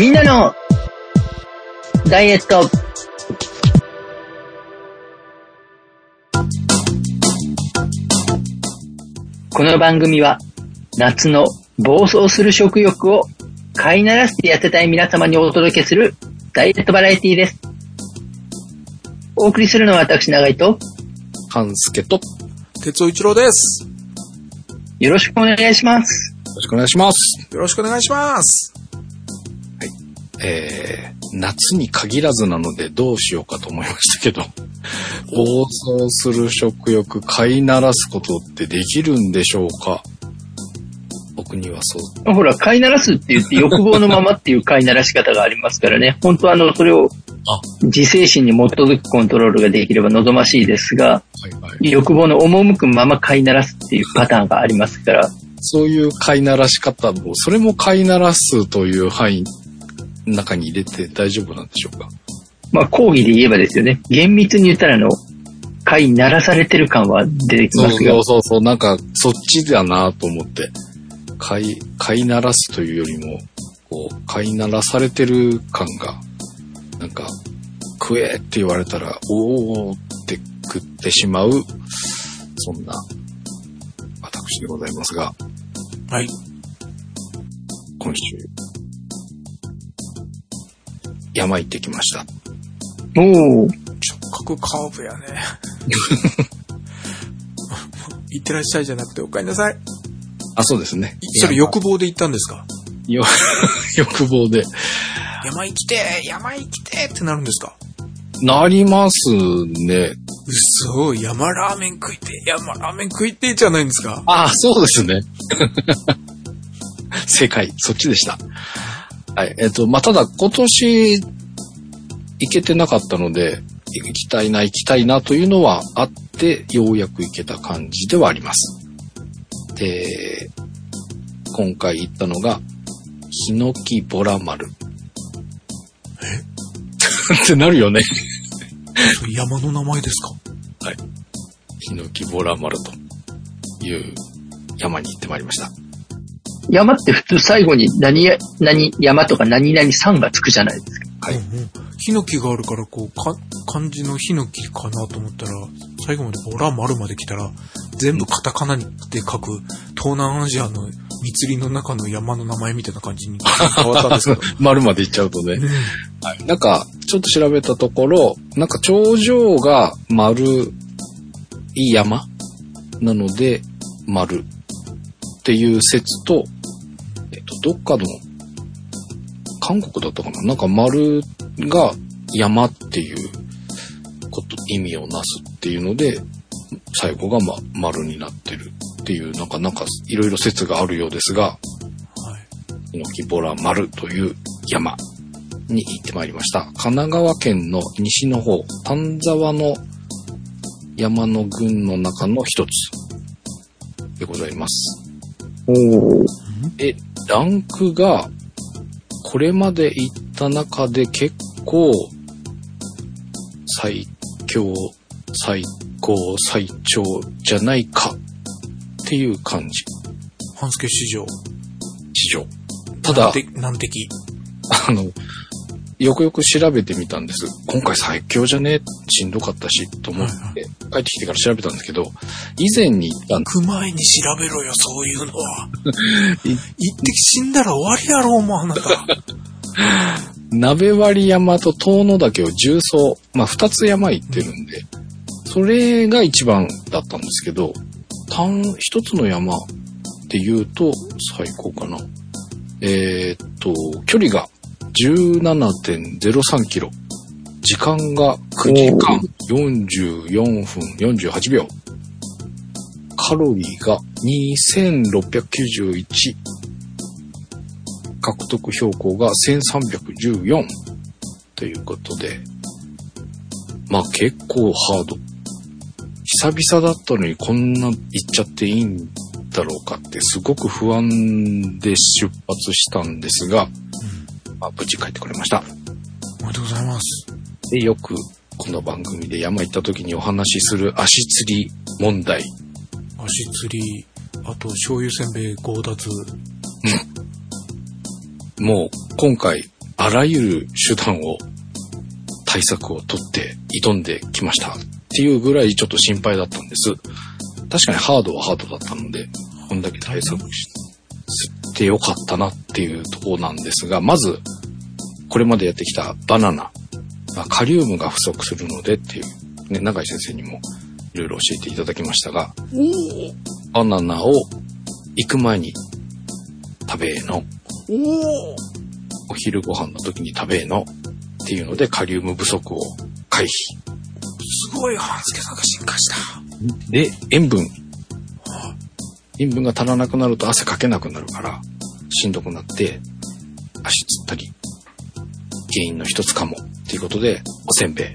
みんなのダイエット。この番組は夏の暴走する食欲を飼いならして痩せたい皆様にお届けするダイエットバラエティです。お送りするのは私長井と半助と、よ鉄尾一郎です。よろしくお願いします。ろしくお願いします。よろしくお願いします。えー、夏に限らずなのでどうしようかと思いましたけど、暴走する食欲、飼いならすことってできるんでしょうか？僕にはそう。ほら、飼いならすって言って欲望のままっていう飼いならし方がありますからね。本当はあの、それを自制心に基づくコントロールができれば望ましいですが、はいはい。欲望の赴くまま飼いならすっていうパターンがありますから、そういう飼いならし方も、それも飼いならすという範囲の中に入れて大丈夫なんでしょうか？まあ、講義で言えばですよね。厳密に言ったらあの、飼いならされてる感は出てきそうますが。そう、そうそう、なんかそっちだなと思って、飼い、飼いならすというよりも、こう、飼いならされてる感が、なんか、食えって言われたら、おーって食ってしまう、そんな、私でございますが、はい。今週、山行ってきました。おー直角カーブやね。いってらっしゃいじゃなくてお帰りなさい。あ、そうですね。それ欲望で言ったんですか？よ 欲望で。山行きてー山行きてーってなるんですか？なりますね。嘘山ラーメン食いてー山ラーメン食いてーじゃないんですか？ああ、そうですね。正解、そっちでした。はい。えっ、と、まあ、ただ今年行けてなかったので、行きたいな、行きたいなというのはあって、ようやく行けた感じではあります。で、今回行ったのが、ヒノキボラ丸。え？ってなるよね。山の名前ですか？ヒノキボラ丸という山に行ってまいりました。山って普通最後に何や、何山とか何々さんがつくじゃないですか。はいうんうん。ヒノキがあるから、こう、か、漢字のヒノキかなと思ったら、最後までボラ丸まで来たら、全部カタカナで書く、東南アジアの密林の中の山の名前みたいな感じに変わったんですけど。丸まで行っちゃうとね。うんはい。なんか、ちょっと調べたところ、なんか頂上が丸い山なので、丸っていう説と、と、どっかの、韓国だったかな？なんか丸が山っていうこと、意味をなすっていうので、最後がま、丸になってるっていう、なんか、なんか、いろいろ説があるようですが、はい。ヒノキボラ丸という山に行ってまいりました。神奈川県の西の方、丹沢の山の群の中の一つでございます。おーえ、ランクが、これまで行った中で結構、最強、最高、最長じゃないかっていう感じ、半助市場。地上。ただ難敵。あの、よくよく調べてみたんです。今回最強じゃね？しんどかったし、と思って、帰ってきてから調べたんですけど、以前に行ったん行く前に調べろよ、そういうのは。い 行って死んだら終わりやろ、もうあなた。鍋割山と遠野岳を重走、まあ二つ山行ってるんで、それが一番だったんですけど、単、一つの山って言うと最高かな。えーっと、距離が17.03キロ。時間が9時間44分48秒。カロリーが2691。獲得標高が1314ということで、まあ結構ハード。久々だったのにこんな行っちゃっていいんだろうかってすごく不安で出発したんですが、まあ無事帰ってこれました。おめでとうございます。で、よくこの番組で山行った時にお話しする足つり問題。足釣り、あと醤油せんべい強奪。もう今回あらゆる手段を、対策を取って挑んできました。っていうぐらいちょっと心配だったんです。確かにハードはハードだったので、こんだけ対策してよかったなっていうところなんですが、まず、これまでやってきたバナナ。まあカリウムが不足するのでっていう、ね、永井先生にもいろいろ教えていただきましたが、バナナを行く前に食べーの。お昼ご飯の時に食べーの。っていうので、カリウム不足を回避。すごい、半助さんが進化した。で、塩分。塩分が足らなくなると汗かけなくなるから、しんどくなって、足つったり、原因の一つかも。っていうことで、おせんべい。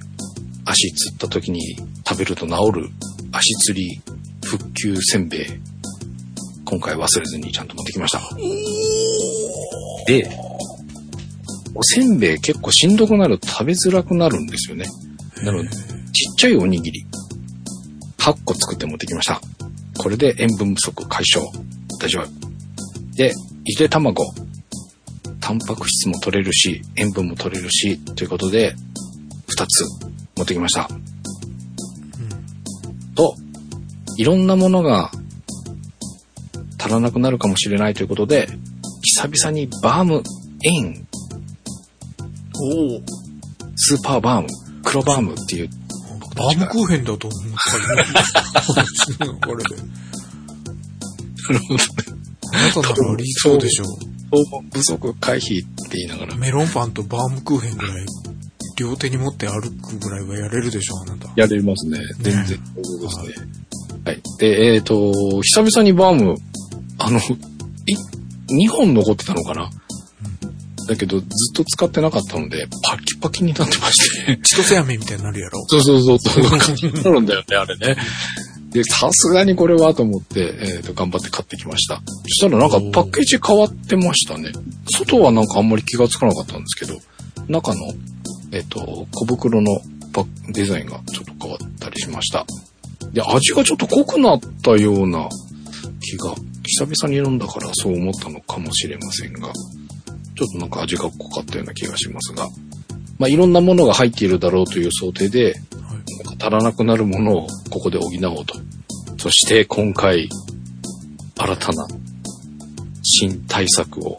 足つった時に食べると治る足つり復旧せんべい。今回忘れずにちゃんと持ってきました。で、おせんべい結構しんどくなると食べづらくなるんですよね。なので、ちっちゃいおにぎり。8個作って持ってきました。これで塩分不足解消。大丈夫。で、ゆで卵。タンパク質も取れるし、塩分も取れるし、ということで、2つ持ってきました。と、いろんなものが足らなくなるかもしれないということで、久々にバームエン、おお。スーパーバーム、黒バームっていう、バームクーヘンだと思ったよ。これで。あなたなら理想でしょ糖分不足回避って言いながらう。メロンパンとバームクーヘンぐらい、両手に持って歩くぐらいはやれるでしょ、あなた。やれますね。全然。そうですね。はい。で、えっ、と、久々にバーム、あの、い、2本残ってたのかな、だけど、ずっと使ってなかったので、パキパキになってまして。千歳飴みたいになるやろ。そうそうそう、そうなるんだよね、あれね。で、さすがにこれはと思って、えっ、と、頑張って買ってきました。そしたらなんかパッケージ変わってましたね。外はなんかあんまり気がつかなかったんですけど、中の、えっ、と、小袋のパッデザインがちょっと変わったりしました。で、味がちょっと濃くなったような気が、久々に飲んだからそう思ったのかもしれませんが、ちょっとなんか味が濃かったような気がしますが、まあ、いろんなものが入っているだろうという想定で、なんか足らなくなるものをここで補おうと。そして今回、新たな新対策を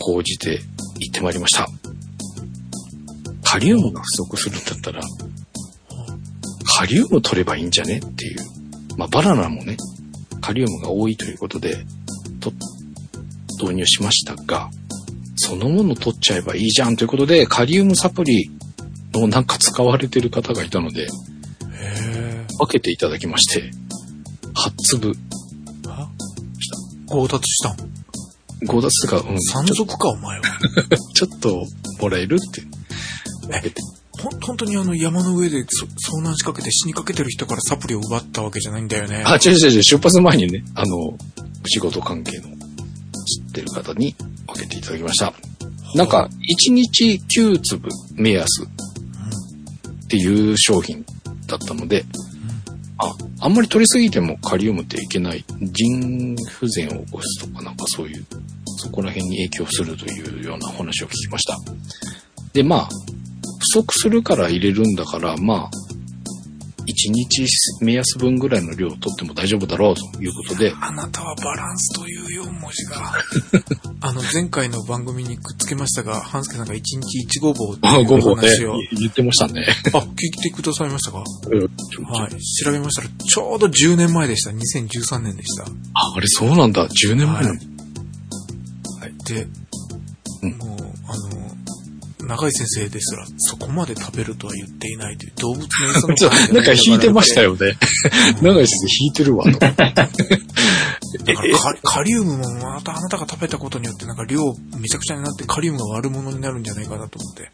講じていってまいりました。カリウムが不足するんだったら、カリウム取ればいいんじゃねっていう。まあ、バナナもね、カリウムが多いということで、と、導入しましたが、そのもの取っちゃえばいいじゃんということで、カリウムサプリのなんか使われてる方がいたので。分けていただきまして、8粒、あ強奪したん？5奪が、うん、山賊か、お前は。ちょっともらえるって分けて。ほん、本当にあの山の上でそ遭難しかけて死にかけてる人からサプリを奪ったわけじゃないんだよね。あ、違う違う違う、出発前にね、あの、仕事関係の知ってる方に分けていただきました。なんか、1日9粒目安っていう商品だったので、あ、あんまり取りすぎてもカリウムっていけない。腎不全を起こすとかなんかそういう、そこら辺に影響するというようなお話を聞きました。で、まあ、不足するから入れるんだから、まあ、1日目安分ぐらいの量を取っても大丈夫だろうということで、あなたはバランスというよ、文字が。あの、前回の番組にくっつけましたが、半助さんが1日1ごぼうってあ、いう話を。、言ってましたね。あ、聞いてくださいましたか？うんはい。調べましたら、ちょうど10年前でした。2013年でした。あ、あれそうなんだ。10年前の。はいで、うんもう、あの、長井先生ですら、そこまで食べるとは言っていないという動物の餌のちょなんか引いてましたよ。よね。長井先生引いてるわと。だからカリウムもまたあなたが食べたことによってなんか量めちゃくちゃになってカリウムが悪者になるんじゃないかなと思って。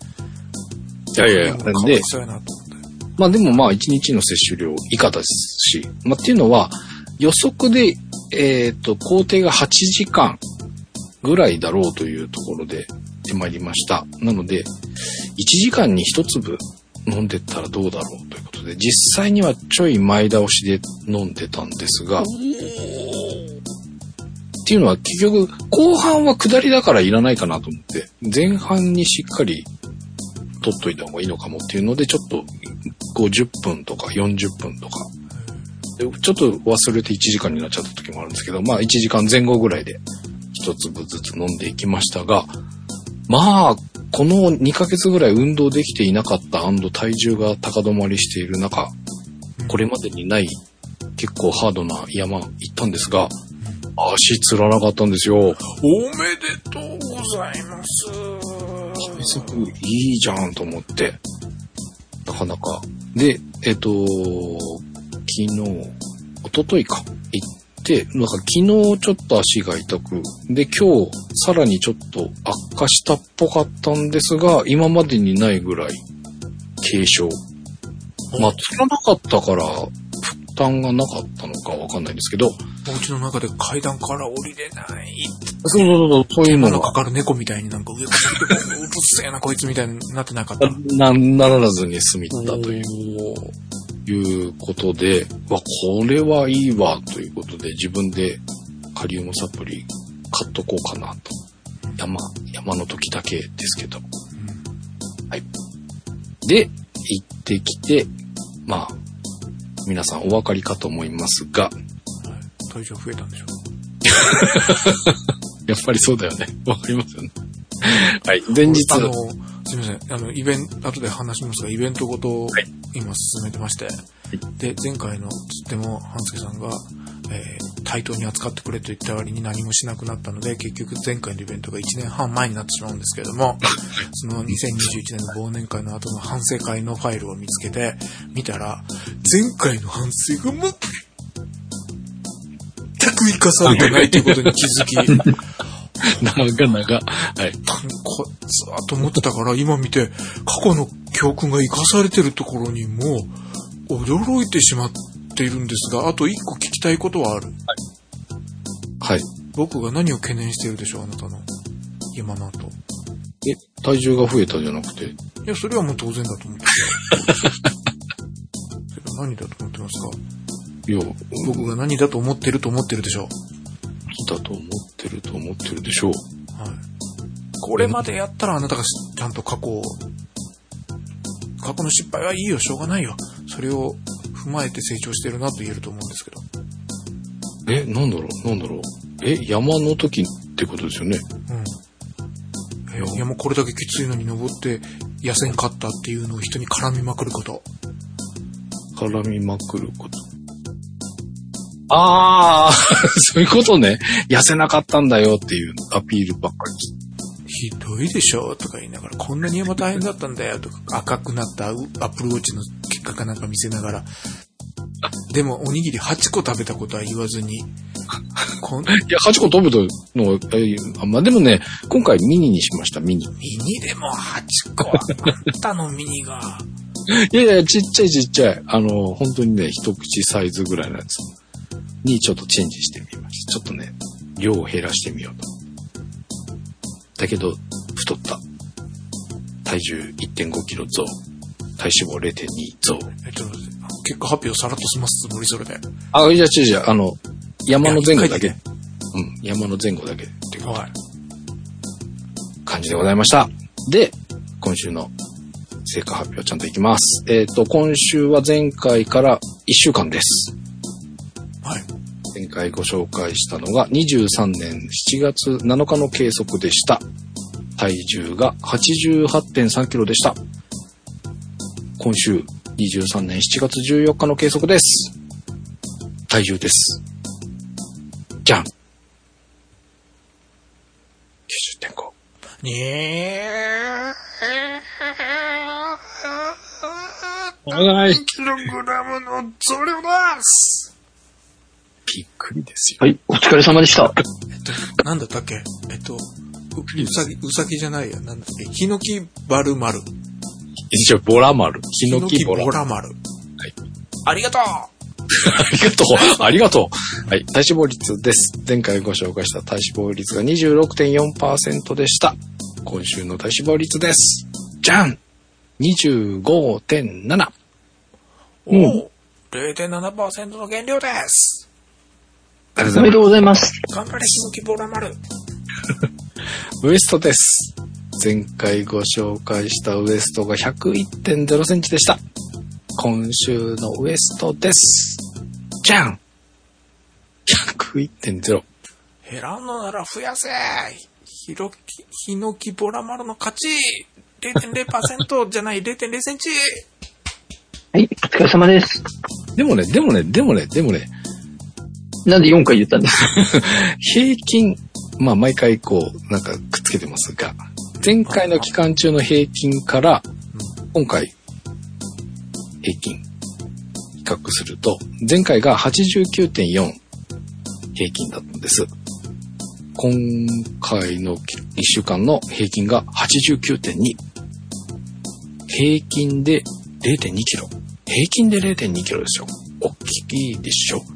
いやいやいや、かわい、そうやなと思って。まあでもまあ1日の摂取量以下ですし、まあっていうのは予測で、えっ、と、工程が8時間ぐらいだろうというところでってまいりました。なので、1時間に1粒飲んでったらどうだろうということで、実際にはちょい前倒しで飲んでたんですが、っていうのは結局、後半は下りだからいらないかなと思って、前半にしっかり取っといた方がいいのかもっていうので、ちょっと50分とか40分とか、ちょっと忘れて1時間になっちゃった時もあるんですけど、まあ1時間前後ぐらいで一粒ずつ飲んでいきましたが、まあ、この2ヶ月ぐらい運動できていなかった体重が高止まりしている中、これまでにない結構ハードな山行ったんですが、足つらなかったんですよ。おめでとうございます。すごいいいじゃんと思って。なかなか。で、えっ、と、昨日、一昨日か、行って、なんか昨日ちょっと足が痛く、で、今日さらにちょっと悪化したっぽかったんですが、今までにないぐらい軽症。まあ、つらなかったから、負担がなかったのかわかんないんですけど、お家の中で階段から降りれない。そうそうそう、そういうのがかかる猫みたいになんか上からうるせえなこいつみたいになってなかった。な、ならずに済みったという。いうことで、わ、これはいいわ、ということで、自分でカリウムサプリ買っとこうかなと。山、山の時だけですけど。はい。で、行ってきて、まあ、皆さんお分かりかと思いますが、体重増えたんでしょ？やっぱりそうだよね。わかりますよね。はい。前日、あの、すみません。あの、イベント、後で話しますが、イベントごとをはい今進めてまして、で、前回のつっても、半助さんが、えー対等に扱ってくれと言った割に何もしなくなったので、結局前回のイベントが1年半前になってしまうんですけれども、その2021年の忘年会の後の反省会のファイルを見つけて、見たら、前回の反省が全く生かされてないということに気づき、長々、はい。こずーっと思ってたから、今見て、過去の教訓が生かされてるところにも、驚いてしまっているんですが、あと一個聞きたいことはある。はい。僕が何を懸念しているでしょう、あなたの。今の後。え、体重が増えたじゃなくて、いや、それはもう当然だと思って。それは何だと思ってますか？いや、僕が何だと思ってると思ってるでしょだと思ってると思ってるでしょう。う。はい。これまでやったらあなたがしちゃんと過去を、過去の失敗はいいよ、しょうがないよ。それを踏まえて成長してるなと言えると思うんですけど。え、なんだろう？なんだろう？え、山の時ってことですよね。うん。えいやもうこれだけきついのに登って痩せんかったっていうのを人に絡みまくること。絡みまくること。ああ、そういうことね。痩せなかったんだよっていうアピールばっかり。ひどいでしょ？とか言いながら、こんなに山大変だったんだよとか、赤くなったアップルウォッチの結果かなんか見せながら。でも、おにぎり8個食べたことは言わずに、いや、8個食べたのは、まあ、でもね、今回ミニにしました、ミニ。ミニでも8個あったの、ミニが。いやいや、ちっちゃいちっちゃい。あの、本当にね、一口サイズぐらいのやつにちょっとチェンジしてみました。ちょっとね、量を減らしてみようと。だけど、太った。体重1.5キロ増。体脂肪0.2増。えっと、結果発表さらっと済ますつもり、それで。あ、いや、違う違う、あの、山の前後だけ。うん、山の前後だけっていうはい。感じでございました。で、今週の成果発表ちゃんといきます。えっ、と、今週は前回から1週間です。はい。前回ご紹介したのが23年7月7日の計測でした。体重が88.3キロでした。今週23年7月14日の計測です。体重です。じゃん。90.5。にえはい。キログラムの増量ですびっくりですよ。はい、お疲れ様でした。えっと、なんだったっけ？えっと、ううさぎ、うさぎじゃないや。なんだっけ？ヒノキバルマル。一応、ボラ丸。ヒノキボラ。ボラマル。はい。ありがとうありがとう。ありがとう。はい。体脂肪率です。前回ご紹介した体脂肪率が26.4%でした。今週の体脂肪率です。じゃん !25.7。おお、0.7%の減量です。ありがとうございます。おめでとうございます。頑張れ、ヒノキボラ丸。ウエストです。前回ご紹介したウエストが101.0センチでした。今週のウエストです。じゃん !101.0。減らんのなら増やせヒロキ、ヒノキボラ丸の勝ち !0.0% じゃない0.0センチはい、お疲れ様です。でもね、でもね、でもね、でもね、なんで4回言ったんです 平均、まあ毎回こう、なんかくっつけてますが、前回の期間中の平均から、今回、平均、比較すると、前回が89.4平均だったんです。今回の1週間の平均が89.2。平均で0.2キロ。平均で0.2キロですよ。大きいでしょ。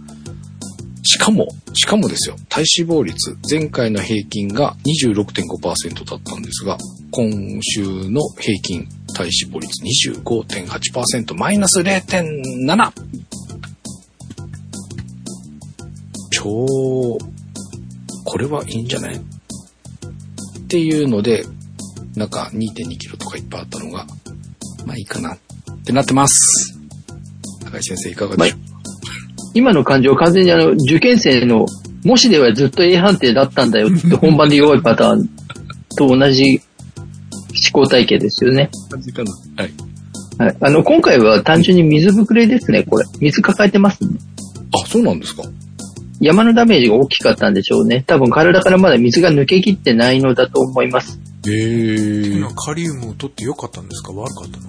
しかも、しかもですよ、体脂肪率、前回の平均が26.5%だったんですが、今週の平均体脂肪率25.8%、マイナス 0.7! 超、これはいいんじゃない？っていうので、なんか2.2キロとかいっぱいあったのが、まあいいかなってなってます。高井先生いかがでしょう？今の感じは完全にあの、受験生の、もしではずっと A 判定だったんだよって本番で弱いパターンと同じ思考体系ですよね。感じかなはい。はい。あの、今回は単純に水ぶくれですね、これ。水抱えてますね。あ、そうなんですか山のダメージが大きかったんでしょうね。多分体からまだ水が抜けきってないのだと思います。へえ今カリウムを取ってよかったんですか？悪かったの？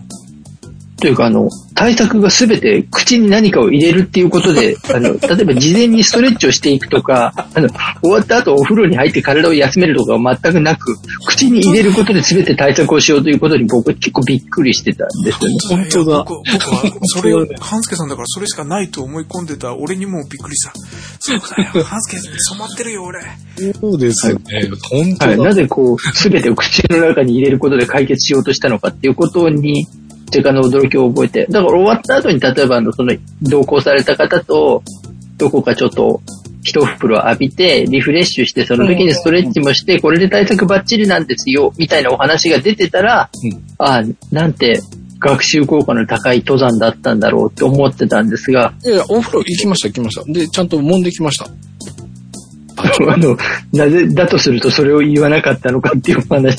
というか、あの、対策がすべて口に何かを入れるっていうことで、あの、例えば事前にストレッチをしていくとか、あの、終わった後お風呂に入って体を休めるとかは全くなく、口に入れることで全て対策をしようということに僕結構びっくりしてたんですよね。本当だ僕僕は、それを、半助さんだからそれしかないと思い込んでた俺にもびっくりした。そうだよ、半助に染まってるよ、俺。そうですね。本当はい。だ。なぜこう、すべてを口の中に入れることで解決しようとしたのかっていうことに、若干の驚きを覚えて。だから終わった後に、例えばあの、その、同行された方と、どこかちょっと、一風呂浴びて、リフレッシュして、その時にストレッチもして、これで対策バッチリなんですよ、みたいなお話が出てたら、うんああ、なんて、学習効果の高い登山だったんだろうって思ってたんですが、いやいや、お風呂行きました、行きました。で、ちゃんと揉んできました。あの、なぜだとするとそれを言わなかったのかっていうお話。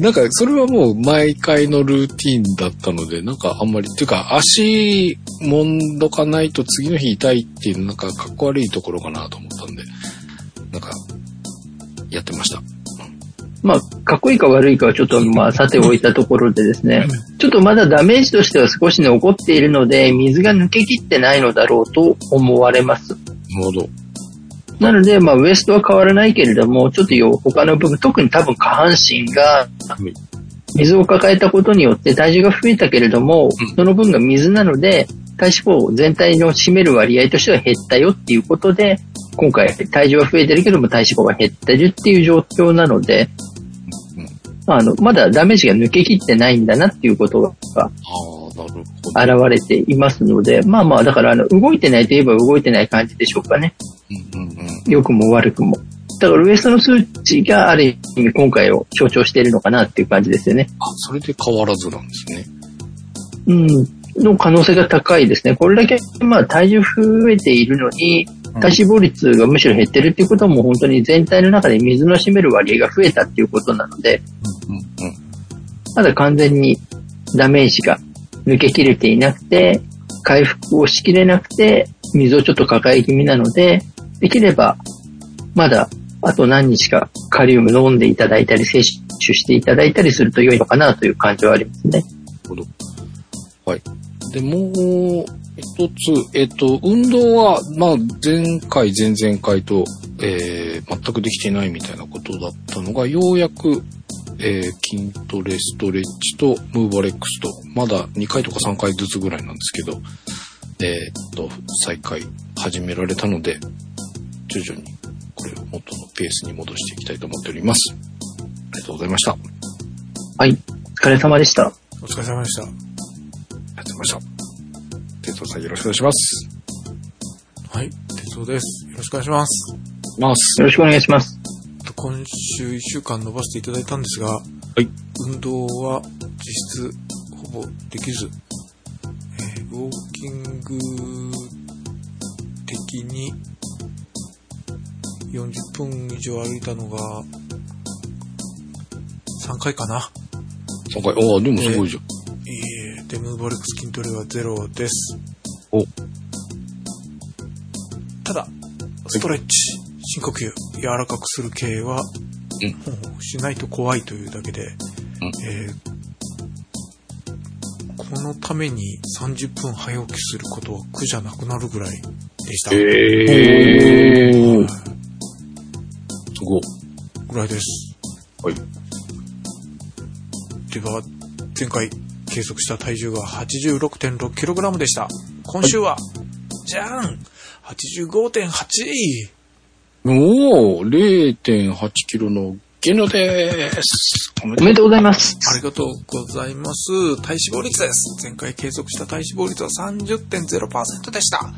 なんか、それはもう毎回のルーティンだったので、なんかあんまり、っていうか、足揉んどかないと次の日痛いっていう、なんかかっこ悪いところかなと思ったんで、なんか、やってました。まあ、かっこいいか悪いかはちょっとまあ、さておいたところでですね、ちょっとまだダメージとしては少し残っているので、水が抜けきってないのだろうと思われます。なるほど。なので、まあ、ウエストは変わらないけれども、ちょっとよ他の部分、特に多分下半身がい、水を抱えたことによって体重が増えたけれども、うんその分が水なので、体脂肪全体の占める割合としては減ったよっていうことで、今回体重は増えてるけども体脂肪が減ってるっていう状況なので、うんあの、まだダメージが抜けきってないんだなっていうことが。現れていますので、まあまあ、だからあの、動いてないといえば動いてない感じでしょうかね。良くも悪くも。だからウエストの数値がある意味今回を象徴しているのかなっていう感じですよね。あ、それで変わらずなんですね。うん。の可能性が高いですね。これだけ、まあ体重増えているのに、体脂肪率がむしろ減ってるっていうことはもう本当に全体の中で水の占める割合が増えたっていうことなので、うんうん。まだ完全にダメージが抜けきれていなくて、回復をしきれなくて、水をちょっと抱え気味なので、できれば、まだあと何日かカリウム飲んでいただいたり、摂取していただいたりすると良いのかなという感じはありますね。なるほど。はい。で、もう一つ、えっと、運動は、まあ、前回、前々回と、えー、全くできてないみたいなことだったのが、ようやく、えー、筋トレ、ストレッチと、ムーバレックスと、まだ2回とか3回ずつぐらいなんですけど、えーっと、再開始められたので、徐々にこれを元のペースに戻していきたいと思っております。ありがとうございました。ありはい。お疲れ様でした。お疲れ様でした。がとうございました。哲夫さんよろしくお願いします。はい。哲送です。よろしくお願いします。ます。よろしくお願いします。と今週1週間伸ばしていただいたんですが、はい。運動は実質ほぼできず、えーウォーキング的に40分以上歩いたのが、3回かな。3回ああ、でもすごいじゃん。いえ、デムボルクス筋トレはゼロです。お。ただ、ストレッチ、深呼吸、柔らかくする系は、うん、しないと怖いというだけで、うんえー、このために30分早起きすることは苦じゃなくなるぐらいでした。えー、5ぐらいです。はい。では、前回計測した体重が 86.6kg でした。今週は、はい、じゃん !85.8! おお !0.8kg の減量です。おめでとうございます。ありがとうございます。体脂肪率です。前回計測した体脂肪率は30.0%でした。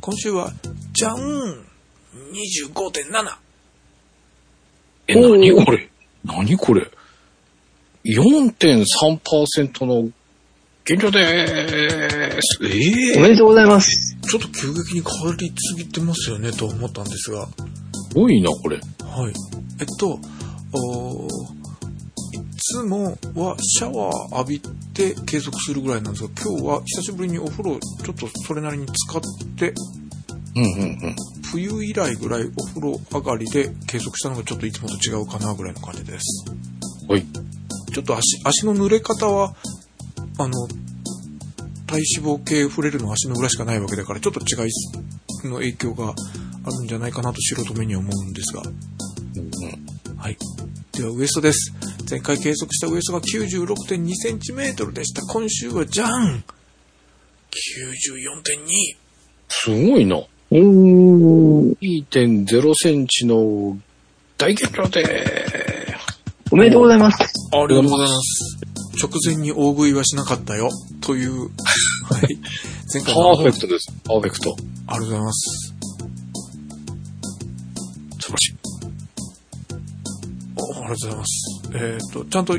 今週は、じゃん !25.7! え、何これ？何これ ?4.3% の減量でーす。ええおめでとうございます。ちょっと急激に変わりすぎてますよねと思ったんですが、すごいな、これ。はい。えっと、おーいつもはシャワー浴びて計測するぐらいなんですが、今日は久しぶりにお風呂ちょっとそれなりに使って、うんうんうん。冬以来ぐらいお風呂上がりで計測したのがちょっといつもと違うかなぐらいの感じです。はい。ちょっと足、足の濡れ方は、あの、体脂肪計触れるのは足の裏しかないわけだから、ちょっと違いの影響があるんじゃないかなと素人目には思うんですが。うんうんはい。では、ウエストです。前回計測したウエストが96.2センチメートルでした。今週はじゃん !94.2! すごいな。おー。2.0センチの大減量でーおめでとうございます。ありがとうございます。直前に大食いはしなかったよ。という、はい。前す。回パーフェのクトです。パーフェクト。ありがとうございます。素晴らしい。おありがとうございます。えっ、と、ちゃんと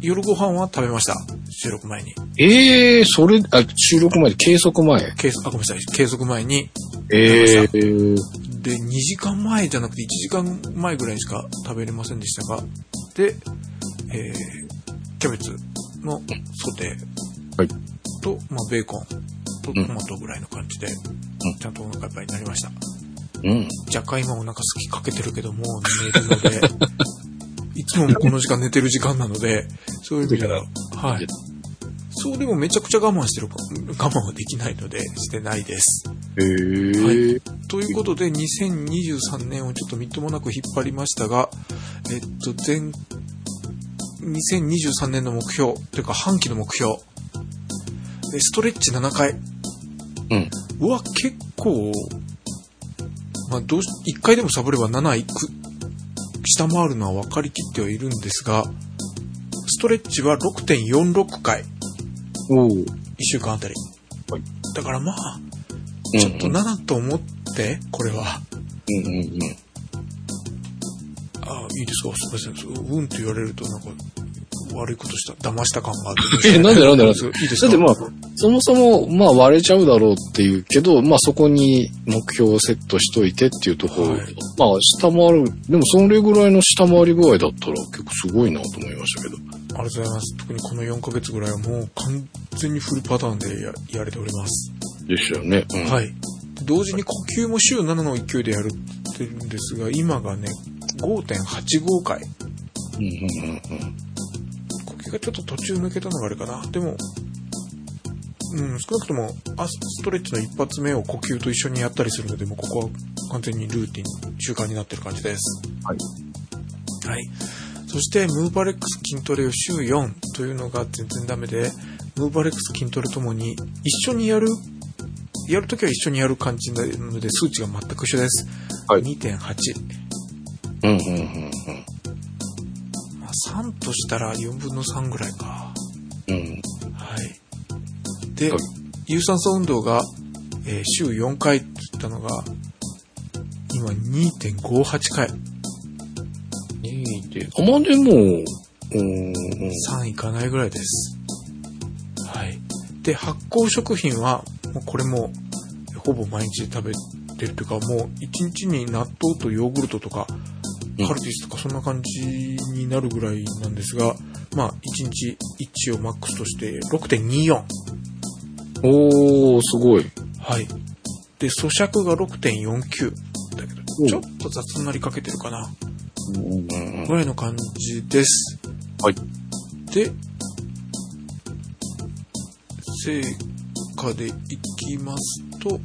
夜ご飯は食べました。収録前に。ええー、それ、あ、収録前で計測前。計測、あ、ごめんなさい。計測前に。ええー、で、2時間前じゃなくて1時間前ぐらいにしか食べれませんでしたが、で、えー、キャベツのソテはい。ーと、まあ、ベーコン。とトマトぐらいの感じで、ちゃんとお腹いっぱいになりました。うん。若干今お腹すきかけてるけどもう寝るので、いつもこの時間寝てる時間なので、そういう意味では、はい。そうでもめちゃくちゃ我慢してるか、我慢はできないので、してないです。ええー、ということで、2023年をちょっとみっともなく引っ張りましたが、えっと、前、2023年の目標、というか半期の目標、えストレッチ7回。うん。うわ、結構、まあ、どうし、1回でもサボれば7いく、下回るのは分かりきってはいるんですが、ストレッチは6.46回、おお。1週間あたり。はいだからまあ、ちょっと7と思って、これは。うんうんうん。あいいですかすみません。うんって言われるとなんか、悪いことした、騙した感がある。え、なんでなんでなんで？いいですか？だってまあ、そもそも、まあ割れちゃうだろうっていうけど、まあそこに目標をセットしといてっていうところ、はいまあ下回る、でもそれぐらいの下回り具合だったら結構すごいなと思いましたけど。ありがとうございます。特にこの4ヶ月ぐらいはもう完全にフルパターンでややれております。ですよね。うん、はい。同時に呼吸も週7の勢いでやるってるんですが、今がね、5.85回。うんうんうんうん。呼吸がちょっと途中抜けたのがあれかな。でも、うん、少なくとも、あストレッチの一発目を呼吸と一緒にやったりするので、もうここは完全にルーティン、習慣になってる感じです。はい。はい。そして、ムーバレックス筋トレを週4というのが全然ダメで、ムーバレックス筋トレともに一緒にやる、やるときは一緒にやる感じなので、数値が全く一緒です。はい2.8。うんうんうんうん。まあ、3としたら4分の3ぐらいか。うん。はい。で、はい有酸素運動が、えー週4回って言ったのが、今2.58回。2で、あ、まあでも、うーん、3いかないぐらいです。はい。で、発酵食品は、これも、ほぼ毎日食べてるというか、もう1日に納豆とヨーグルトとか、うんカルピスとかそんな感じになるぐらいなんですが、まあ、1日1をマックスとして6.24。おー、すごい。はい。で、咀嚼が6.49。だけど、うんちょっと雑になりかけてるかな。うんぐらいの感じです。はい。で、成果でいきますと、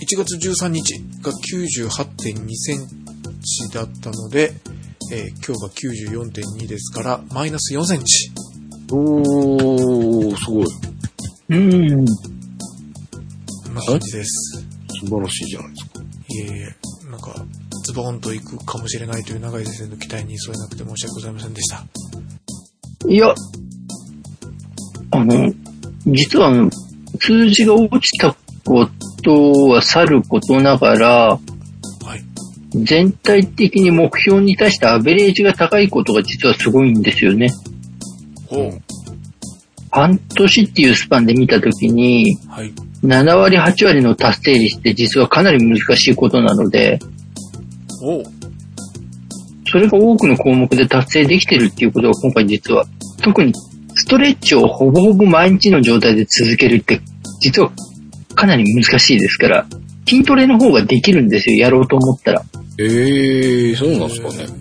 1月13日が98.2センチだったので、えー今日が94.2ですから、マイナス4センチ。おー、すごい。うん。こんな感じです。素晴らしいじゃないですか。いえいえ、なんか、ズボーンといくかもしれないという永井先生の期待に添えなくて申し訳ございませんでした。いや、あの、実は数字が落ちたことはさることながら、はい。全体的に目標に対してアベレージが高いことが実はすごいんですよね。ほう。半年っていうスパンで見たときに、はい。7割、8割の達成率って実はかなり難しいことなので。それが多くの項目で達成できてるっていうことが今回実は、特にストレッチをほぼほぼ毎日の状態で続けるって、実はかなり難しいですから、筋トレの方ができるんですよ、やろうと思ったら。えー、そうなんですかね。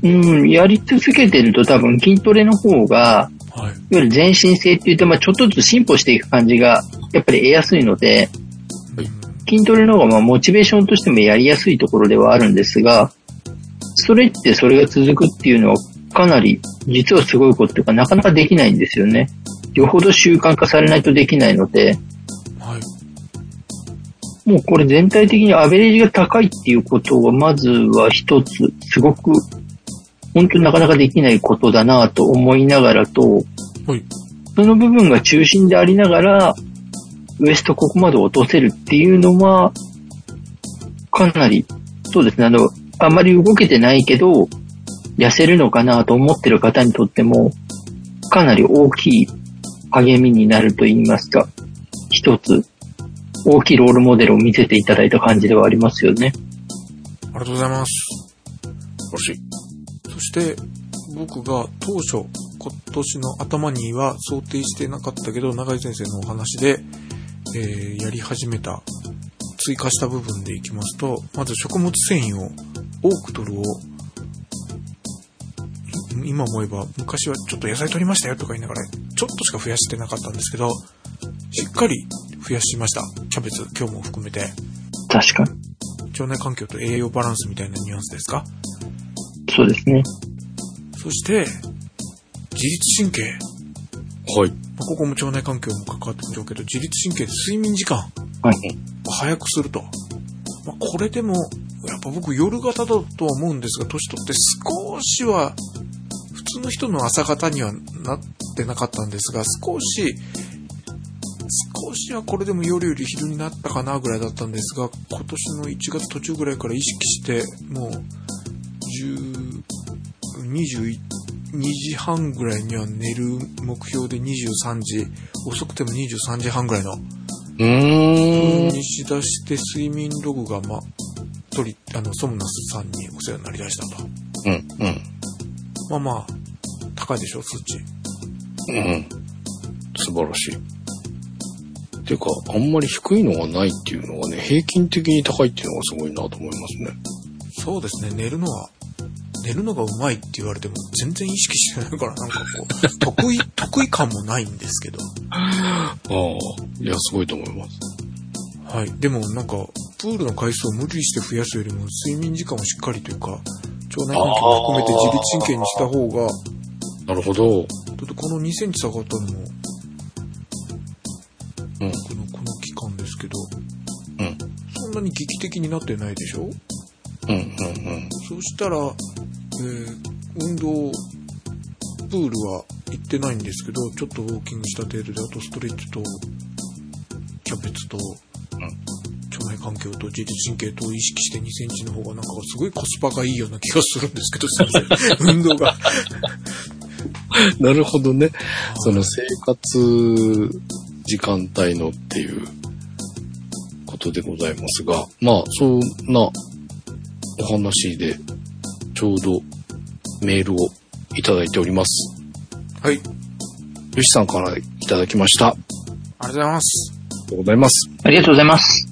うん、やり続けてると多分筋トレの方が、はい。いわゆる全身性って言って、まあちょっとずつ進歩していく感じが、やっぱり得やすいので、はい筋トレの方がまあモチベーションとしてもやりやすいところではあるんですが、ストレッチでそれが続くっていうのはかなり実はすごいことというかなかなかできないんですよね。よほど習慣化されないとできないので、はい。もうこれ全体的にアベレージが高いっていうことはまずは一つすごく本当になかなかできないことだなと思いながらと、はい。その部分が中心でありながら、ウエストここまで落とせるっていうのは、かなり、そうですね、あの、あんまり動けてないけど、痩せるのかなと思ってる方にとっても、かなり大きい励みになると言いますか、一つ、大きいロールモデルを見せていただいた感じではありますよね。ありがとうございます。らしい。そして、僕が当初、今年の頭には想定してなかったけど、永井先生のお話で、えーやり始めた、追加した部分でいきますと、まず食物繊維を多く取るを、い今思えば昔はちょっと野菜取りましたよとか言いながら、ちょっとしか増やしてなかったんですけど、しっかり増やしました。キャベツ、今日も含めて。確かに。腸内環境と栄養バランスみたいなニュアンスですか？そうですね。そして、自律神経。はい。まあここも腸内環境も関わってくるんでしょうけど、自律神経で睡眠時間はい。を早くすると。まあ、これでも、やっぱ僕夜型だとは思うんですが、年取って少しは、普通の人の朝型にはなってなかったんですが、少し、少しはこれでも夜より昼になったかなぐらいだったんですが、今年の1月途中ぐらいから意識して、もう、10、21、2時半ぐらいには寝る目標で23時、遅くても23時半ぐらいの、うーん。にし出して睡眠ログが、ま、取り、あの、ソムナスさんにお世話になりだしたと。うん、うん。まあまあ、高いでしょ、数値。うん。素晴らしい。ていうか、あんまり低いのがないっていうのはね、平均的に高いっていうのがすごいなと思いますね。そうですね、寝るのは、寝るのがうまいって言われても全然意識してないから、なんかこう、得意、得意感もないんですけど。ああ。いや、すごいと思います。はい。でもなんか、プールの回数を無理して増やすよりも、睡眠時間をしっかりというか、腸内環境を含めて自律神経にした方が、なるほど。だってこの2センチ下がったのも、うん。この、この期間ですけど、うん。そんなに劇的になってないでしょ？うん、うん、うん。そうしたら、えー運動、プールは行ってないんですけど、ちょっとウォーキングした程度で、あとストレッチと、キャベツと、腸内環境と自律神経と意識して2センチの方がなんかすごいコスパがいいような気がするんですけど、すいません。運動が。なるほどね。その生活時間帯のっていうことでございますが、まあ、そんなお話で、ちょうどメールをいただいております。はい。よしさんからいただきました。ありありがとうございます。がとうございます。ありがとうございます。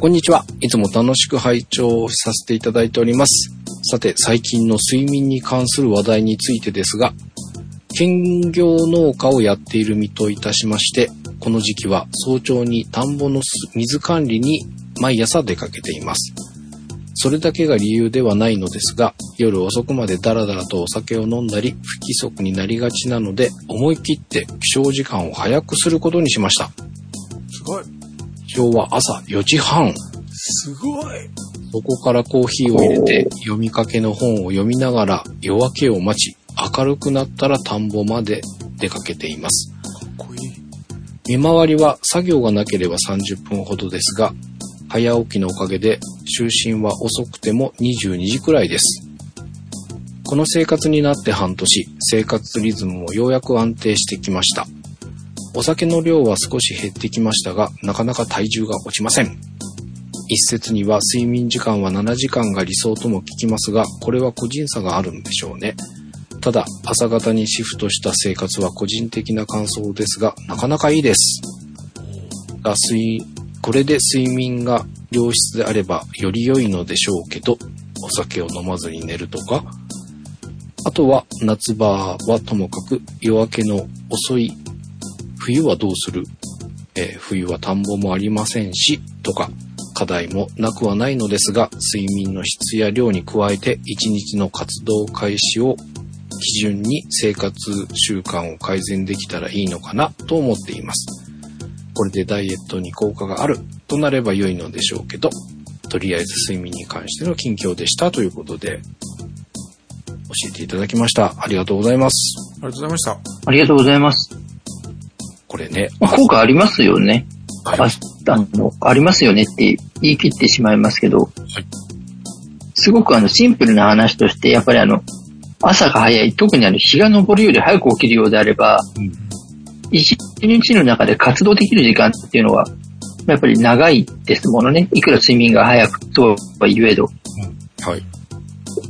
こんにちは。いつも楽しく拝聴させていただいております。さて、最近の睡眠に関する話題についてですが、兼業農家をやっている身といたしまして、この時期は早朝に田んぼの水管理に毎朝出かけています。それだけが理由ではないのですが、夜遅くまでダラダラとお酒を飲んだり、不規則になりがちなので、思い切って起床時間を早くすることにしました。すごい。起床は朝4時半。すごい。そこからコーヒーを入れて読みかけの本を読みながら夜明けを待ち、明るくなったら田んぼまで出かけています。かっこいい。見回りは作業がなければ30分ほどですが、早起きのおかげで就寝は遅くても22時くらいです。この生活になって半年、生活リズムもようやく安定してきました。お酒の量は少し減ってきましたが、なかなか体重が落ちません。一説には睡眠時間は7時間が理想とも聞きますが、これは個人差があるんでしょうね。ただ、朝方にシフトした生活は個人的な感想ですが、なかなかいいです。が睡これで睡眠が良質であればより良いのでしょうけど、お酒を飲まずに寝るとか、あとは夏場はともかく夜明けの遅い冬はどうする、えー冬は田んぼもありませんし、とか、課題もなくはないのですが、睡眠の質や量に加えて一日の活動開始を基準に生活習慣を改善できたらいいのかなと思っています。これでダイエットに効果があるとなれば良いのでしょうけど、とりあえず睡眠に関しての近況でしたということで、教えていただきました。ありがとうございます。ありがとうございました。ありがとうございます。これね、まあ効果ありますよね。はいああの、ありますよねって言い切ってしまいますけど、すごくあの、シンプルな話として、やっぱりあの、朝が早い、特にあの、日が昇るより早く起きるようであれば、一日の中で活動できる時間っていうのは、やっぱり長いですものね。いくら睡眠が早くとは言えど。はい。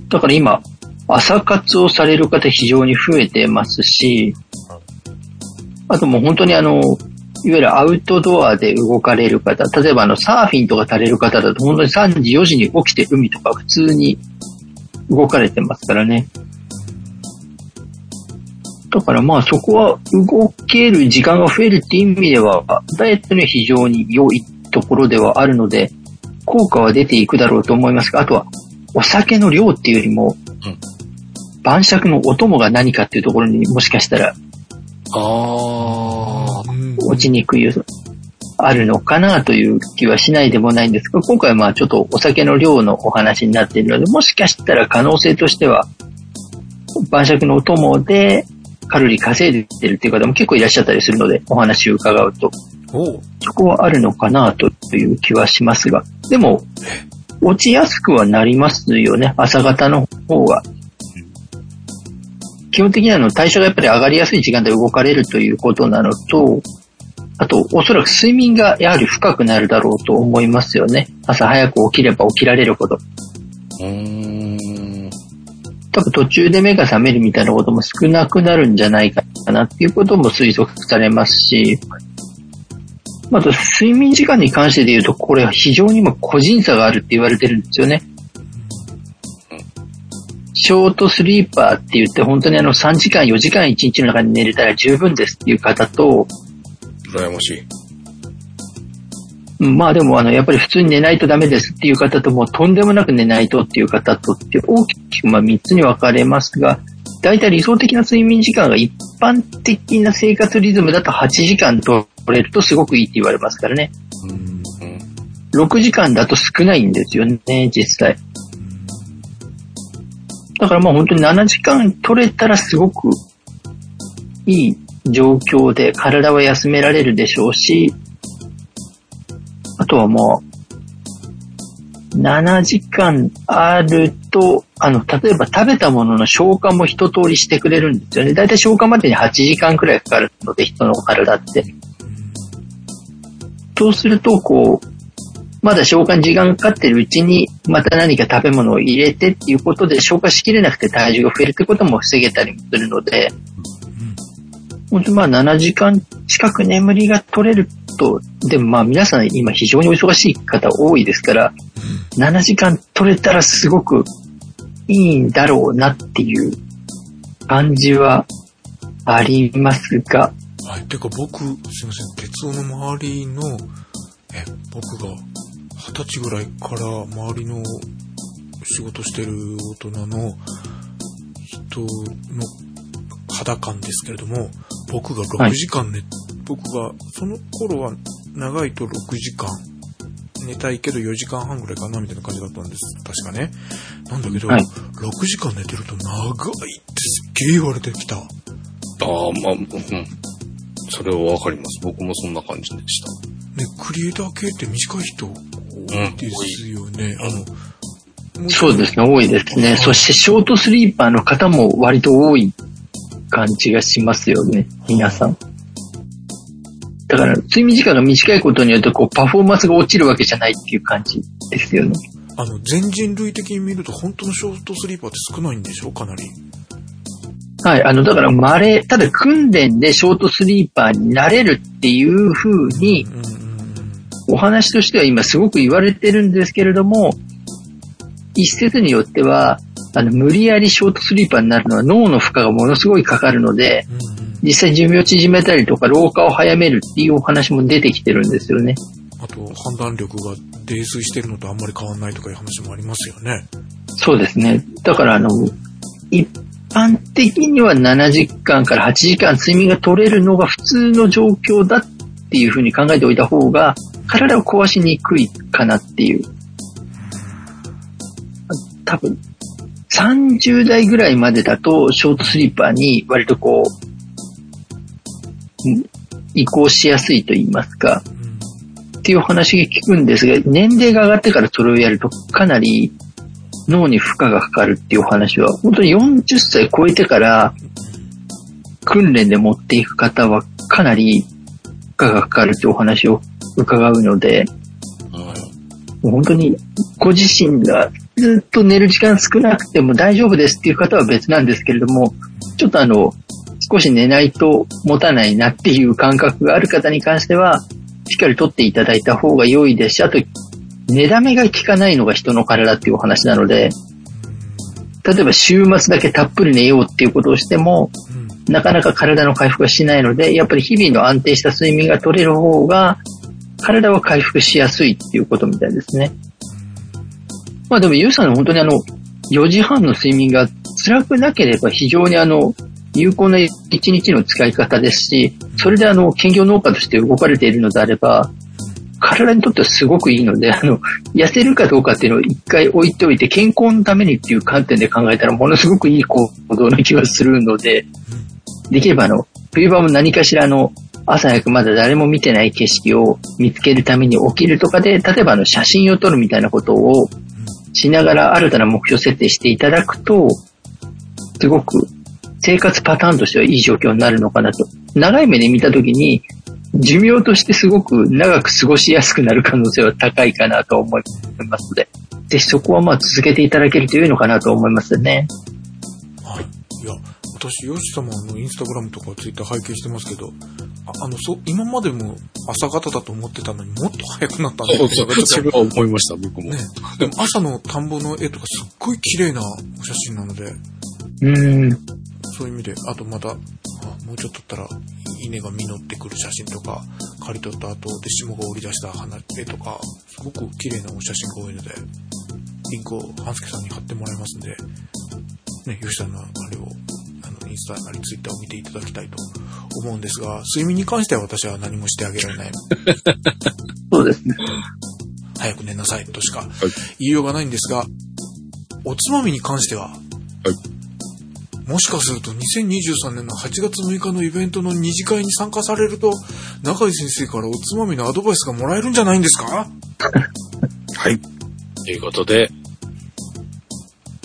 だから今、朝活をされる方非常に増えてますし、あともう本当にあの、いわゆるアウトドアで動かれる方、例えばあのサーフィンとかされる方だと本当に3時4時に起きて海とか普通に動かれてますからね。だからまあそこは動ける時間が増えるっていう意味では、ダイエットには非常に良いところではあるので、効果は出ていくだろうと思いますが、あとはお酒の量っていうよりも、うん晩酌のお供が何かっていうところにもしかしたらあ落ちにくいあるのかなという気はしないでもないんですが、今回はまあちょっとお酒の量のお話になっているので、もしかしたら可能性としては、晩酌のお供でカロリー稼いでるっていう方も結構いらっしゃったりするので、お話を伺うと、そこはあるのかなという気はしますが、でも、落ちやすくはなりますよね、朝方の方が。基本的にはあの代謝がやっぱり上がりやすい時間で動かれるということなのと、あと、おそらく睡眠がやはり深くなるだろうと思いますよね。朝早く起きれば起きられるほど。うーん。多分途中で目が覚めるみたいなことも少なくなるんじゃないかなっていうことも推測されますし、あと睡眠時間に関してで言うと、これは非常に今個人差があるって言われてるんですよね。ショートスリーパーって言って本当にあの3時間4時間1日の中に寝れたら十分ですっていう方と、羨ましい。うんまあでもあの、やっぱり普通に寝ないとダメですっていう方とも、とんでもなく寝ないとっていう方とって大きくまあ3つに分かれますが、大体理想的な睡眠時間が一般的な生活リズムだと8時間取れるとすごくいいって言われますからね。うん。6時間だと少ないんですよね、実際。だからまあ本当に7時間取れたらすごくいい状況で体は休められるでしょうし、あとはまあ、7時間あると、あの、例えば食べたものの消化も一通りしてくれるんですよね。だいたい消化までに8時間くらいかかるので、人の体って。そうすると、こう、まだ消化に時間かかってるうちに、また何か食べ物を入れてっていうことで消化しきれなくて体重が増えるってことも防げたりもするので、本当まあ7時間近く眠りが取れると、でもまあ皆さん今非常にお忙しい方多いですから、7時間取れたらすごくいいんだろうなっていう感じはありますが、はい。てか僕、すいません、鉄夫の周りの、え、僕が二十歳ぐらいから周りの仕事してる大人の人の肌感ですけれども、僕が6時間寝、僕が、その頃は長いと6時間、寝たいけど4時間半ぐらいかなみたいな感じだったんです。確かね。なんだけど、はい6時間寝てると長いってすっげえ言われてきた。ああ、まあ、うん。それはわかります。僕もそんな感じでした。ね、クリエイター系って短い人多いですよね。あの、もそうですね、多いですね。そしてショートスリーパーの方も割と多い感じがしますよね、皆さん。だから、睡眠時間が短いことによって、こう、パフォーマンスが落ちるわけじゃないっていう感じですよね。あの、全人類的に見ると本当のショートスリーパーって少ないんでしょ？かなり。はい、あの、だから、稀、ただ訓練でショートスリーパーになれるっていう風に。お話としては今すごく言われてるんですけれども、一説によっては、あの、無理やりショートスリーパーになるのは脳の負荷がものすごいかかるので、うんうん実際寿命を縮めたりとか老化を早めるっていうお話も出てきてるんですよね。あと、判断力が泥酔してるのとあんまり変わんないとかいう話もありますよね。そうですね。だからあの、一般的には7時間から8時間睡眠が取れるのが普通の状況だっていうふうに考えておいた方が、体を壊しにくいかなっていう。多分、30代ぐらいまでだと、ショートスリーパーに割とこう、ん移行しやすいと言いますか、うん。っていう話が聞くんですが、年齢が上がってからそれをやるとかなり脳に負荷がかかるっていうお話は、本当に40歳超えてから訓練で持っていく方はかなり負荷がかかるっていうお話を伺うので、もう本当にご自身がずっと寝る時間少なくても大丈夫ですっていう方は別なんですけれども、ちょっとあの、少し寝ないと持たないなっていう感覚がある方に関しては、しっかりとっていただいた方が良いですし、あと、寝だめが効かないのが人の体っていうお話なので、例えば週末だけたっぷり寝ようっていうことをしても、うん。なかなか体の回復がしないので、やっぱり日々の安定した睡眠が取れる方が、体は回復しやすいっていうことみたいですね。まあでも、ゆうさんの本当にあの、4時半の睡眠が辛くなければ非常にあの、有効な一日の使い方ですし、それであの、兼業農家として動かれているのであれば、体にとってはすごくいいので、あの、痩せるかどうかっていうのを一回置いておいて、健康のためにっていう観点で考えたら、ものすごくいい行動な気がするので、できればあの、冬場も何かしらの朝早くまだ誰も見てない景色を見つけるために起きるとかで、例えばあの写真を撮るみたいなことをしながら新たな目標設定していただくと、すごく生活パターンとしてはいい状況になるのかなと。長い目で見たときに、寿命としてすごく長く過ごしやすくなる可能性は高いかなと思いますので、ぜひそこはまあ続けていただけると良いのかなと思いますね。はい。いや、私、ヨシ様のインスタグラムとかツイッター拝見してますけど、ああの、そう、今までも朝方だと思ってたのにもっと早くなったんだそうっていうそれは思いました、僕も。とね。でも朝の田んぼの絵とかすっごい綺麗なお写真なので、うーん。そういう意味で、あとまた、あもうちょっとったら、稲が実ってくる写真とか、刈り取った後で霜が降り出した花絵とか、すごく綺麗なお写真が多いので、リンクを半助さんに貼ってもらいますんで、ね、吉田のあれを、あの、インスタなりツイッターを見ていただきたいと思うんですが、睡眠に関しては私は何もしてあげられない。そうですね。早く寝なさいとしか言いようがないんですが、おつまみに関しては、もしかすると2023年の8月6日のイベントの二次会に参加されると、中井先生からおつまみのアドバイスがもらえるんじゃないんですか？はい。ということで、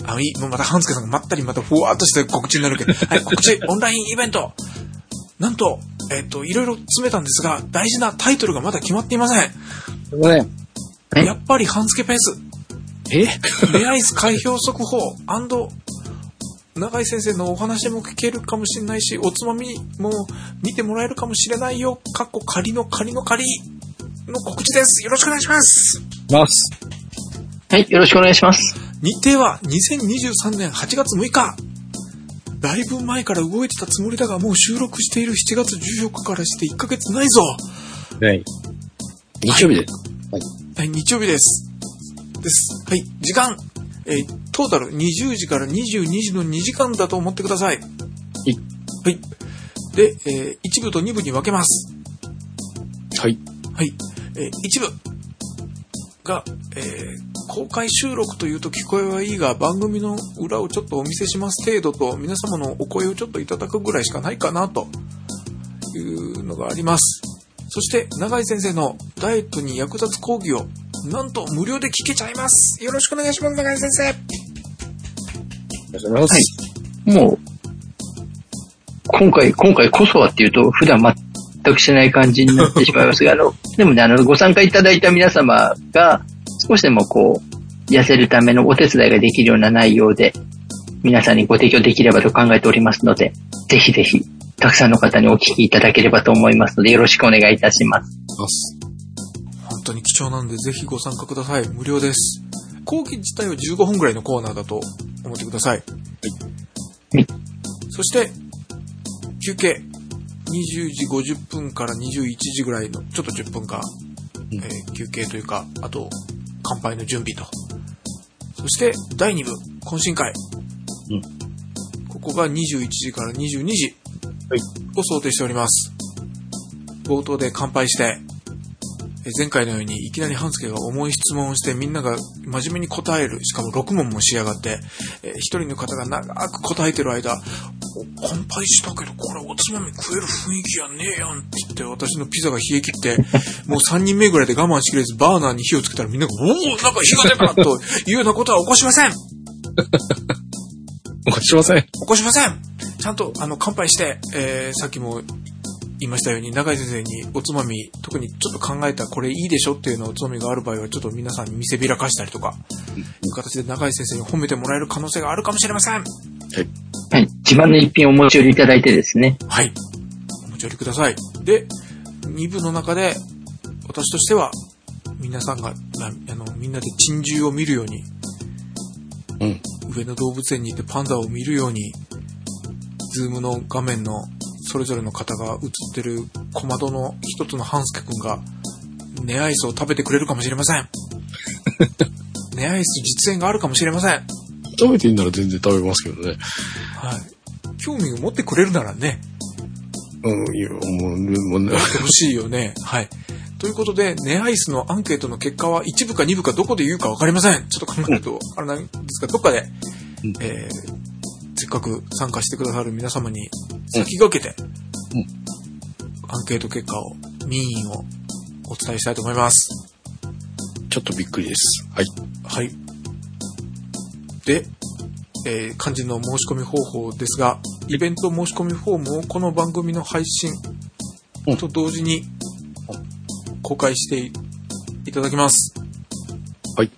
あ、いい。もうまた、半助さんがまったりまたふわーっとした告知になるけど。はい、告知、オンラインイベント。なんと、えっ、と、いろいろ詰めたんですが、大事なタイトルがまだ決まっていません。すいません。え？やっぱり半助ペース。え？レアイス開票速報永井先生のお話も聞けるかもしれないし、おつまみも見てもらえるかもしれないよ。かっこ仮の仮の仮の告知です。よろしくお願いします。ます。はい、よろしくお願いします。日程は2023年8月6日。だいぶ前から動いてたつもりだが、もう収録している7月14日からして1ヶ月ないぞ。はい。日曜日です。はい、日曜日です。です。はい、時間。えートータル20時から22時の2時間だと思ってください。はい。で、えー1部と2部に分けます。はい。はい。えー一部が、えー公開収録というと聞こえはいいが、番組の裏をちょっとお見せします程度と、皆様のお声をちょっといただくぐらいしかないかな、というのがあります。そして、永井先生のダイエットに役立つ講義を、なんと無料で聞けちゃいます。よろしくお願いします、永井先生。ありがとうございます。もう、今回、今回こそはっていうと、普段全くしない感じになってしまいますが、あの、でもね、あの、ご参加いただいた皆様が、少しでもこう、痩せるためのお手伝いができるような内容で、皆さんにご提供できればと考えておりますので、ぜひぜひ、たくさんの方にお聞きいただければと思いますので、よろしくお願いいたします。当に貴重なんで、ぜひご参加ください。無料です。講義自体は15分ぐらいのコーナーだと思ってください。はいそして、休憩。20時50分から21時ぐらいの、ちょっと10分間、うんえー休憩というか、あと、乾杯の準備と。そして、第2部、懇親会。うんここが21時から22時はいを想定しております。冒頭で乾杯して、え前回のようにいきなり半助が重い質問をしてみんなが真面目に答える、しかも6問もしやがって、えー一人の方が長く答えてる間、お乾杯したけどこれおつまみ食える雰囲気やねえやんって言って私のピザが冷え切って、もう3人目ぐらいで我慢しきれずバーナーに火をつけたらみんなが、おおなんか火が出たというようなことは起こしません。おしません。起こしません。ちゃんと、あの、乾杯して、えー、さっきも言いましたように、中井先生におつまみ、特にちょっと考えたこれいいでしょっていうのおつまみがある場合は、ちょっと皆さんに見せびらかしたりとか、いう形で中井先生に褒めてもらえる可能性があるかもしれません。はい。自慢の一品をお持ち寄りいただいてですね。はい。お持ち寄りください。で、2部の中で、私としては、皆さんが、なあの、みんなで珍獣を見るように、うん。上野動物園に行ってパンダを見るように、ズームの画面のそれぞれの方が映ってる小窓の一つの半助くんが、ネアイスを食べてくれるかもしれません。ネアイス実演があるかもしれません。食べていいなら全然食べますけどね。はい。興味を持ってくれるならね、うん、いや、もう、もうねやってほしいよね。はい。ということで、ネアイスのアンケートの結果は1部か2部かどこで言うか分かりません。ちょっと考えると、あれなんですが、どっかで、うんえー、せっかく参加してくださる皆様に先駆けて、うんアンケート結果を、民意をお伝えしたいと思います。ちょっとびっくりです。はい。はい。で、えー肝心の申し込み方法ですが、イベント申し込みフォームをこの番組の配信うんと同時に公開していただきます。はい。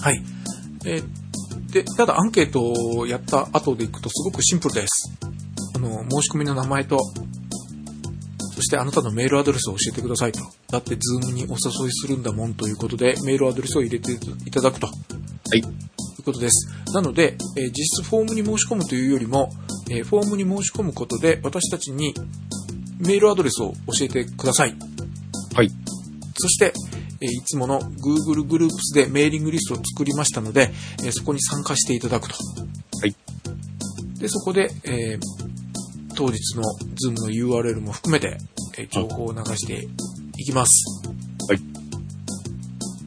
はい。えーで、ただアンケートをやった後でいくとすごくシンプルです。あの、申し込みの名前と、そしてあなたのメールアドレスを教えてくださいと。だってズームにお誘いするんだもんということで、メールアドレスを入れていただくと。はい。ということです。なので、えー実質フォームに申し込むというよりも、えーフォームに申し込むことで私たちにメールアドレスを教えてください。はい。そして、えーいつもの Google グループスでメーリングリストを作りましたので、えーそこに参加していただくと。はい。で、そこで、えー当日の Zoom の URL も含めて、えー情報を流していきます。はい。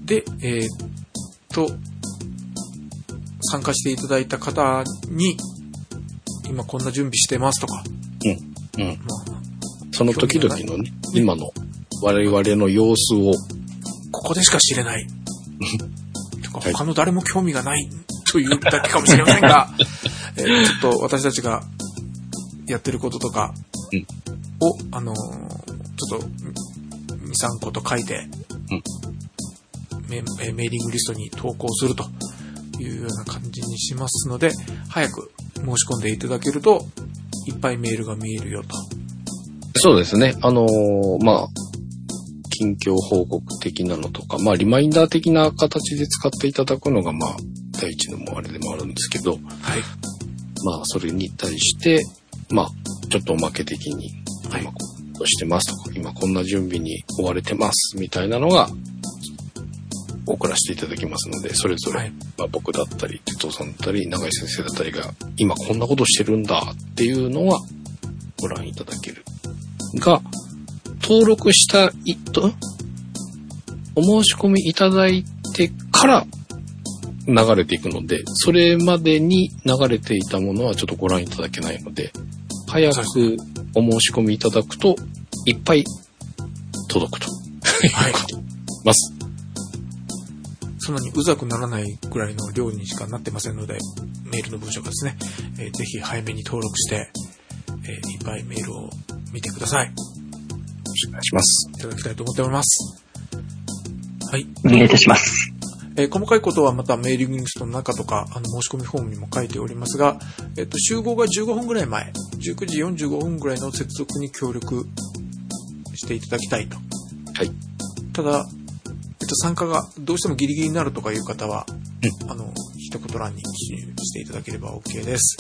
で、えーっと、参加していただいた方に、今こんな準備してますとか、うん。まあ、その時々のね、今の我々の様子を、ここでしか知れない。はい他の誰も興味がないというだけかもしれませんが、えーちょっと私たちがやってることとかを、あのーちょっと、2、3個と書いて、メえーメーリングリストに投稿するというような感じにしますので、早く申し込んでいただけると、いっぱいメールが見えるよと。そうですね。あのーまあ、近況報告的なのとか、まあ、リマインダー的な形で使っていただくのが、まあ、第一のもあれでもあるんですけど、はい。まあ、それに対して、まあ、ちょっとおまけ的に、はい。今こうしてますと。か、今こんな準備に追われてます、みたいなのが、送らせていただきますので、それぞれ、はい。まあ、僕だったり、哲夫さんだったり、永井先生だったりが、今こんなことしてるんだっていうのは、ご覧いただける。が、登録したいと、お申し込みいただいてから流れていくので、それまでに流れていたものはちょっとご覧いただけないので、早くお申し込みいただくと、いっぱい届くと。はい。ます。そんなにうざくならないぐらいの量にしかなってませんので、メールの文章がですね、えーぜひ早めに登録して、えーいっぱいメールを見てください。よろしくお願いします。いただきたいと思っております。はい。お願いいたします。えー細かいことはまたメーリングリストの中とか、あの、申し込みフォームにも書いておりますが、えっ、と、集合が15分ぐらい前、19時45分ぐらいの接続に協力していただきたいと。はい。ただ、えっと、参加がどうしてもギリギリになるとかいう方は、あの、一言欄に記入していただければ OK です。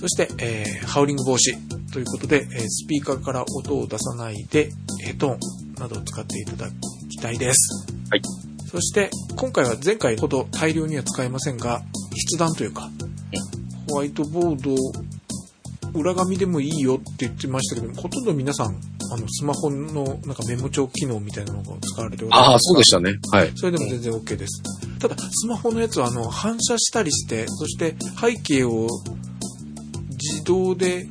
そして、えーハウリング防止ということで、えースピーカーから音を出さないで、ヘッドホンなどを使っていただきたいです。はい。そして、今回は前回ほど大量には使えませんが、筆談というか、ホワイトボード、裏紙でもいいよって言ってましたけど、ほとんど皆さん、あの、スマホのなんかメモ帳機能みたいなのを使われております。ああ、そうでしたね。はい。それでも全然 OK です。ただ、スマホのやつは、あの、反射したりして、そして背景を自動で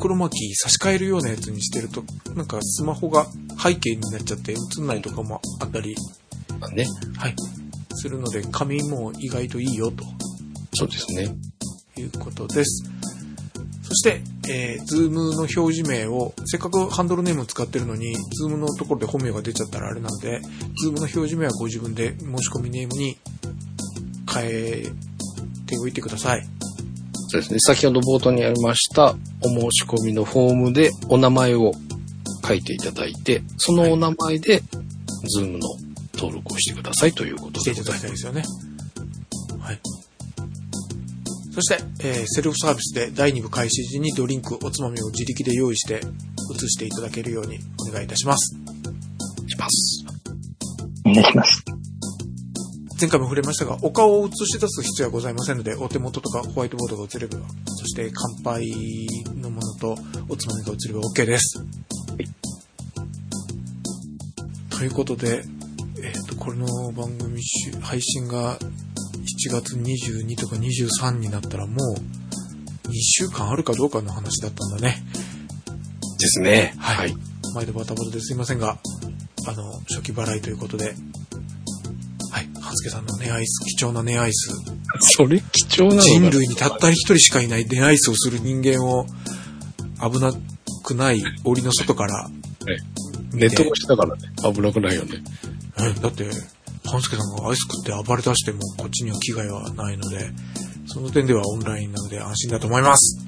クロマキー差し替えるようなやつにしてると、なんかスマホが背景になっちゃって映んないとかもあったり、まあね。はい、するので、紙も意外といいよとそうですね。いうことです。そして、えー、ズームの表示名を、せっかくハンドルネームを使ってるのに、ズームのところで本名が出ちゃったらあれなので、ズームの表示名はご自分で申し込みネームに変えておいてください。そうですね。先ほど冒頭にありました、お申し込みのフォームでお名前を書いていただいて、そのお名前で、ズームの登録をしてくださいということしていたでございます。だきたいですよね。はい。そして、えーセルフサービスで第2部開始時にドリンク、おつまみを自力で用意して映していただけるようにお願いいたします。します。お願いします。前回も触れましたが、お顔を映し出す必要はございませんので、お手元とかホワイトボードが映れば、そして乾杯のものとおつまみが映れば OK です。ということで、えっ、と、これの番組し配信が7月22とか23になったらもう2週間あるかどうかの話だったんだね。ですね。はいはい。毎度バタバタですいませんが、あの、初期払いということで、はい、半助さんのネアイス、貴重なネアイス、それ貴重なの人類にたった一人しかいないネアイスをする人間を危なくない檻の外から、ネット越しだからね。危なくないよね。えだって、半助さんがアイス食って暴れ出してもこっちには危害はないので、その点ではオンラインなので安心だと思います。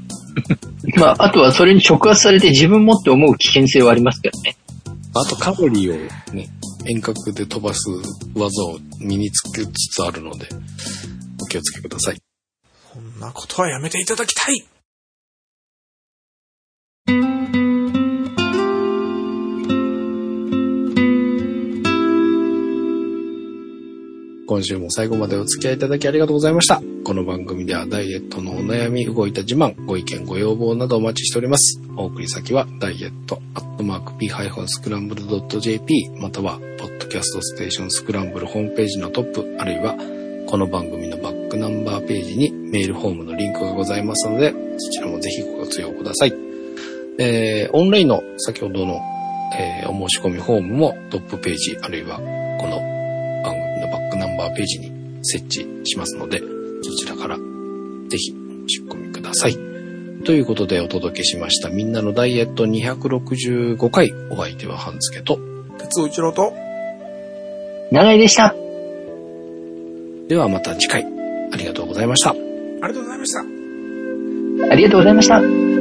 まあ、あとはそれに触発されて自分もって思う危険性はありますけどね。あとカロリーをね、遠隔で飛ばす技を身につけつつあるので、お気をつけください。こんなことはやめていただきたい今週も最後までお付き合いいただきありがとうございました。この番組ではダイエットのお悩み、動いた自慢、ご意見、ご要望などお待ちしております。お送り先は、ダイエット、アットマーク、p-scramble.jp、または、ポッドキャストステーションスクランブルホームページのトップ、あるいは、この番組のバックナンバーページにメールフォームのリンクがございますので、そちらもぜひご活用ください。えー、オンラインの先ほどの、えーお申し込みフォームもトップページ、あるいはこの番組のバーページに設置しますので、そちらからぜひお申し込みください。ということでお届けしました。みんなのダイエット265回。お相手は半助と。鉄尾一郎と、長井でした。ではまた次回。ありがとうございました。ありがとうございました。ありがとうございました。